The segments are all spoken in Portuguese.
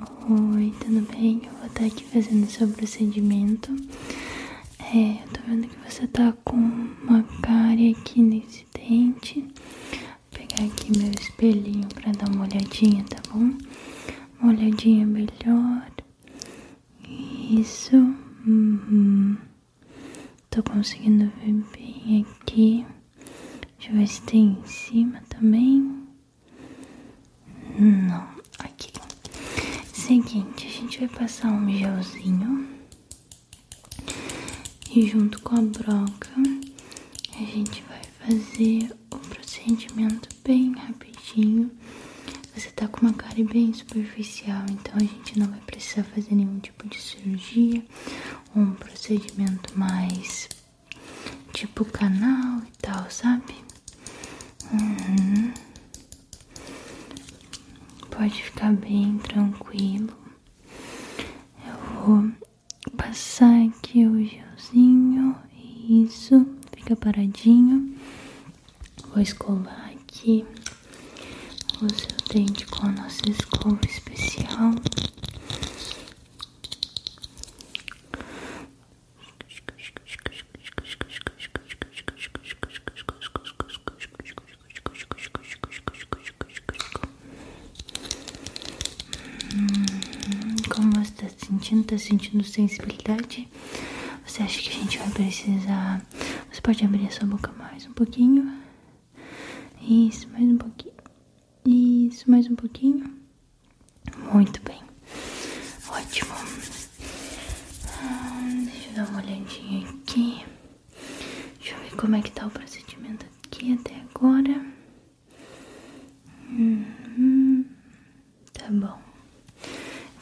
Oi, tudo bem? Eu vou estar aqui fazendo o seu procedimento. É, eu tô vendo que você tá com uma cárie aqui nesse dente. Vou pegar aqui meu espelhinho pra dar uma olhadinha, tá bom? Uma olhadinha melhor. Isso. Uhum. Tô conseguindo ver bem aqui. Deixa eu ver se tem em cima também. Não. Seguinte, a gente vai passar um gelzinho. E junto com a broca, a gente vai fazer o procedimento bem rapidinho. Você tá com uma cara bem superficial, então a gente não vai precisar fazer nenhum tipo de cirurgia. Um procedimento mais tipo canal e tal, sabe? Uhum. Pode ficar bem tranquilo. Eu vou passar aqui o gelzinho. Isso, fica paradinho. Vou escovar aqui o seu dente com a nossa escova especial. Hum, como você está sentindo? Está sentindo sensibilidade? Você acha que a gente vai precisar? Você pode abrir a sua boca mais um pouquinho? Isso, mais um pouquinho. Isso, mais um pouquinho. Muito bem. Ótimo. Ah, deixa eu dar uma olhadinha aqui. Deixa eu ver como é que tá o procedimento aqui até agora. Uhum. Tá bom.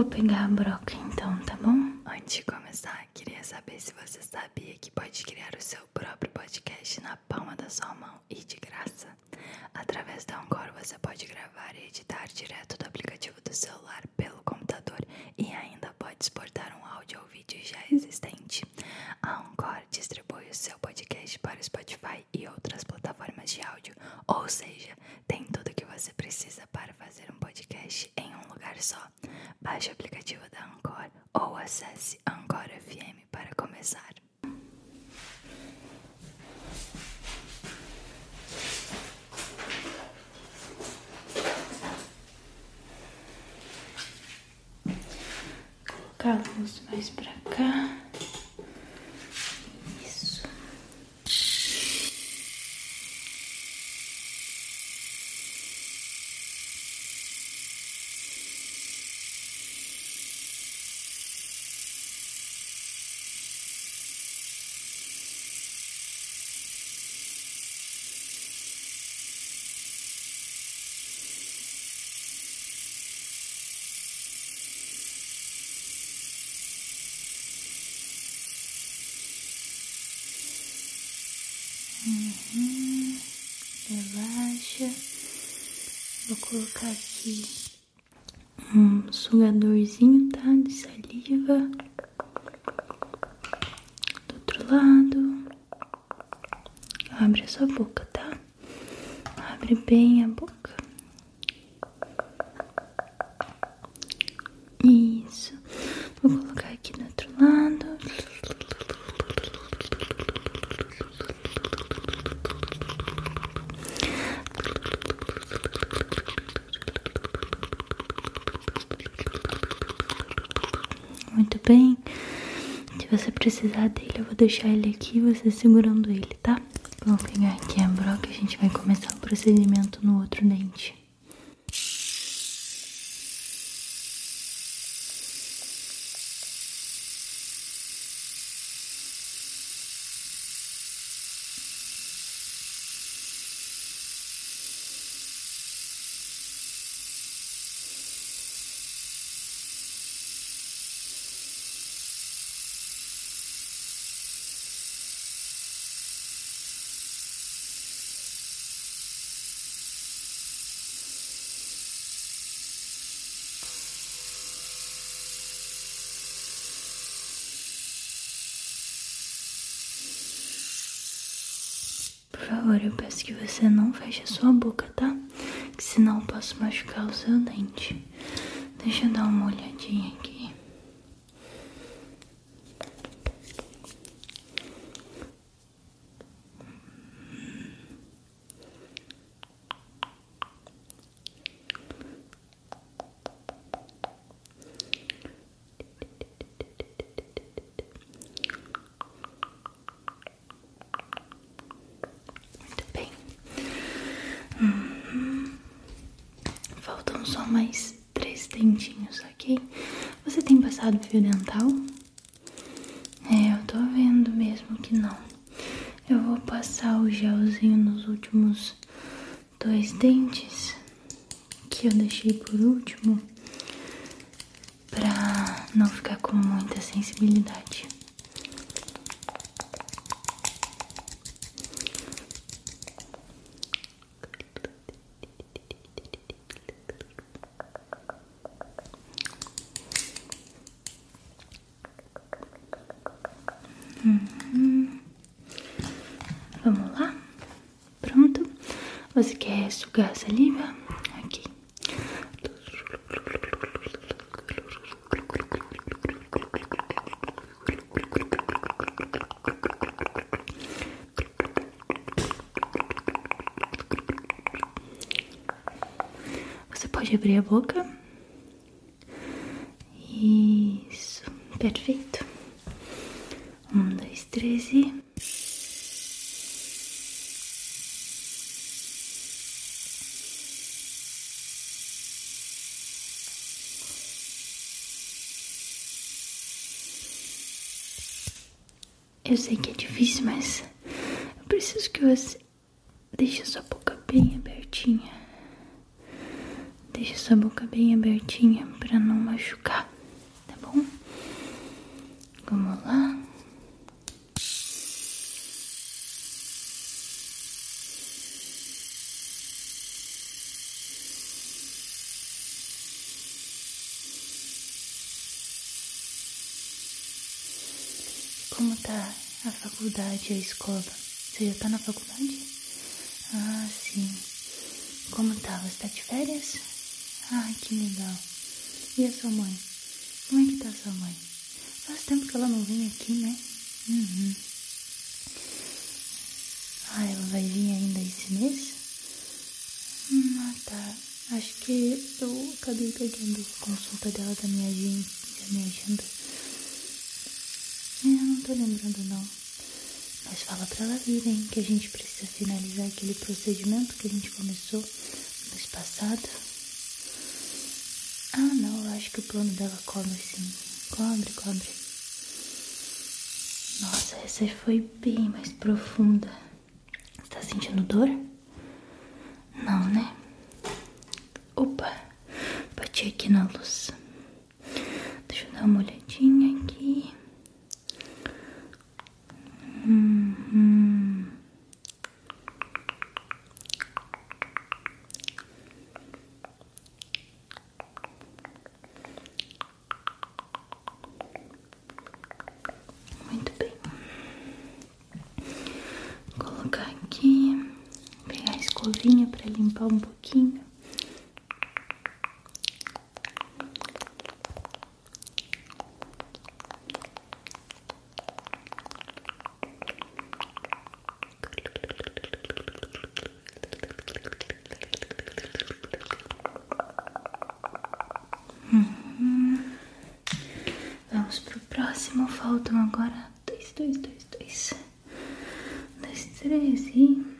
Vou pegar a broca então, tá bom? Antes de começar, queria saber se você sabia que pode criar o seu próprio podcast na palma da sua mão e de graça. Através da Anchor você pode gravar e editar direto do aplicativo do celular pelo computador e ainda pode exportar um áudio ou vídeo já existente. A Anchor distribui o seu podcast para o Spotify e outras plataformas de áudio, ou seja, tem tudo que você precisa para fazer um podcast em um lugar só. Baixe o aplicativo da Anchor ou acesse Anchor FM para começar. Luz mais pra cá. Isso. Uhum. Relaxa. Vou colocar aqui um sugadorzinho, tá? De saliva. Do outro lado. Abre a sua boca, tá? Abre bem a boca. Isso. Vou colocar aqui do outro lado. Muito bem. Se você precisar dele, eu vou deixar ele aqui, você segurando ele, tá? Vamos pegar aqui a broca e a gente vai começar o procedimento no outro dente. Favor, eu peço que você não feche a sua boca, tá? Que senão eu posso machucar o seu dente. Deixa eu dar uma olhadinha aqui. Faltam só mais três dentinhos, ok? Você tem passado fio dental? É, eu tô vendo mesmo que não. Eu vou passar o gelzinho nos últimos dois dentes que eu deixei por último pra não ficar com muita sensibilidade. Uhum. Vamos lá? Pronto? Você quer sugar saliva? Aqui. Você pode abrir a boca. Isso, perfeito. Um, dois, três e. Eu sei que é difícil, mas eu preciso que você deixe sua boca bem abertinha. Deixe sua boca bem abertinha para não machucar, tá bom? Vamos lá. Como tá a faculdade, a escola? Você já tá na faculdade? Ah, sim. Como tá? Você tá de férias? Ah, que legal. E a sua mãe? Como é que tá sua mãe? Faz tempo que ela não vem aqui, né? Uhum. Ah, ela vai vir ainda esse mês? Hum, ah, tá. Acho que eu acabei pegando a consulta dela da minha. Da minha agenda. Tô lembrando não. Mas fala pra ela vir, hein? Que a gente precisa finalizar aquele procedimento que a gente começou mês passado. Ah, não, eu acho que o plano dela cobre sim. Cobre, cobre. Nossa, essa foi bem mais profunda. Você tá sentindo dor? Não, né? Opa, bati aqui na luz. Deixa eu dar uma olhadinha aqui. Uhum. Muito bem. Vou colocar aqui, pegar a escovinha para limpar um pouquinho. Uhum. Vamos pro próximo. Faltam agora dois, dois, dois, dois. Dois, três e.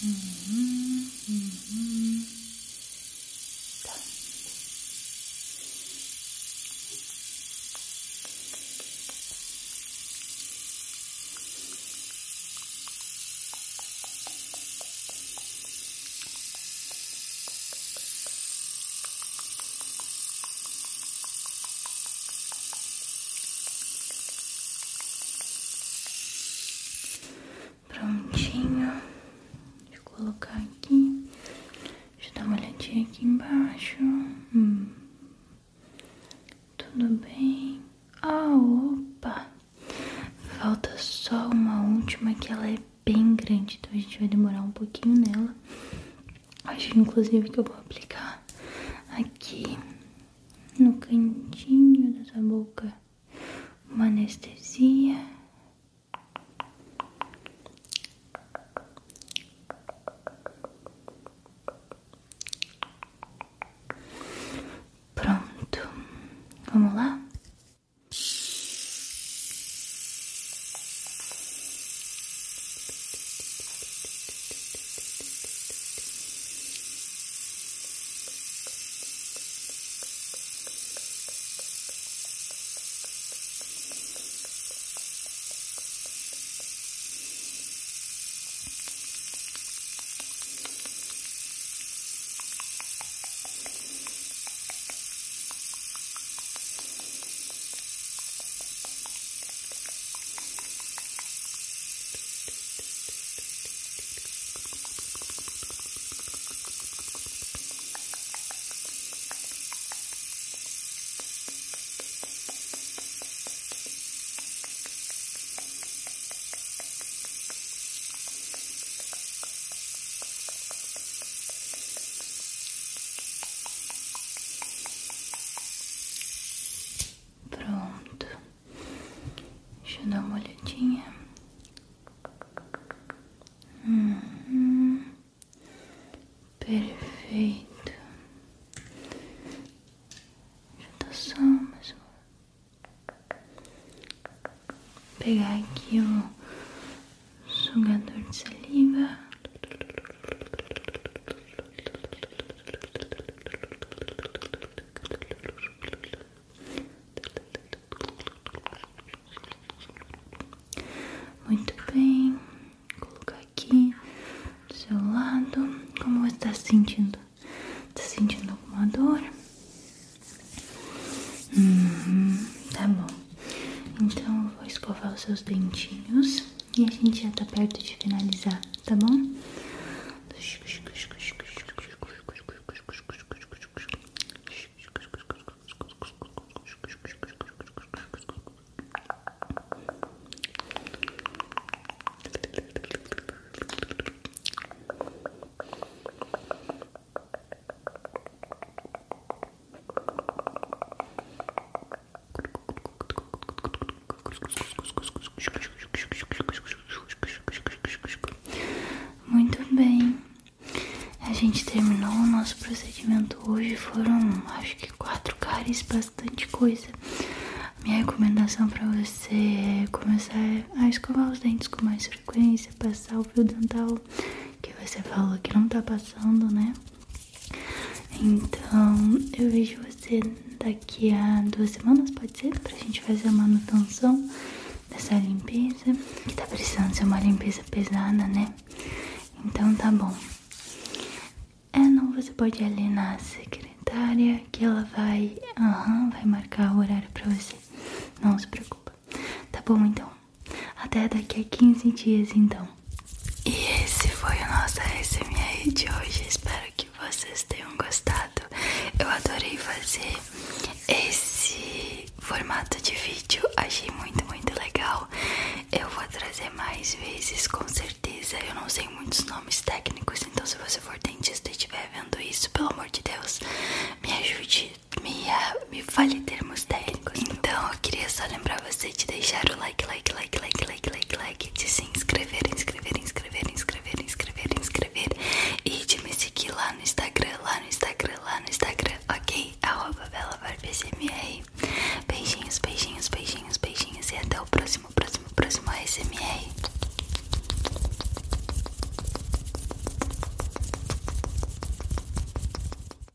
Uhum, uhum. Tá. Prontinho. Aqui. Deixa eu dar uma olhadinha aqui embaixo. Hum. Tudo bem. Ah, opa! Falta só uma última que ela é bem grande, então a gente vai demorar um pouquinho nela. Acho inclusive que eu vou aplicar aqui no cantinho dessa boca uma anestesia. Pronto, vamos lá? Pronto. Deixa eu dar uma olhadinha. Uhum. Perfeito. Já tá só mais uma. Pegar aqui o sugador de saliva. Muito bem. Colocar aqui do seu lado. Como você está se sentindo? Tá sentindo alguma dor? Uhum, tá bom. Então eu vou escovar os seus dentinhos e a gente já tá perto de finalizar, tá bom? Muito bem. A gente terminou o nosso procedimento hoje. Foram, acho que, quatro cáries, bastante coisa. Minha recomendação pra você é começar a escovar os dentes com mais frequência, passar o fio dental, que você falou que não tá passando, né? Então, eu vejo você daqui a duas semanas, pode ser? Pra gente fazer a manutenção dessa limpeza. Que tá precisando ser uma limpeza pesada, né? Então tá bom. É, não, você pode ali na secretária que ela vai. Aham, vai marcar o horário pra você. Não se preocupa. Tá bom então. Até daqui a 15 dias então. E esse foi o nosso SMR de hoje. Espero que vocês tenham gostado. Eu adorei fazer esse formato de vídeo. Achei muito, muito legal. Eu vou trazer mais vezes, com certeza. Eu não sei muitos nomes técnicos, então se você for dentista e estiver vendo isso, pelo amor de Deus, me ajude, me, me fale termos técnicos.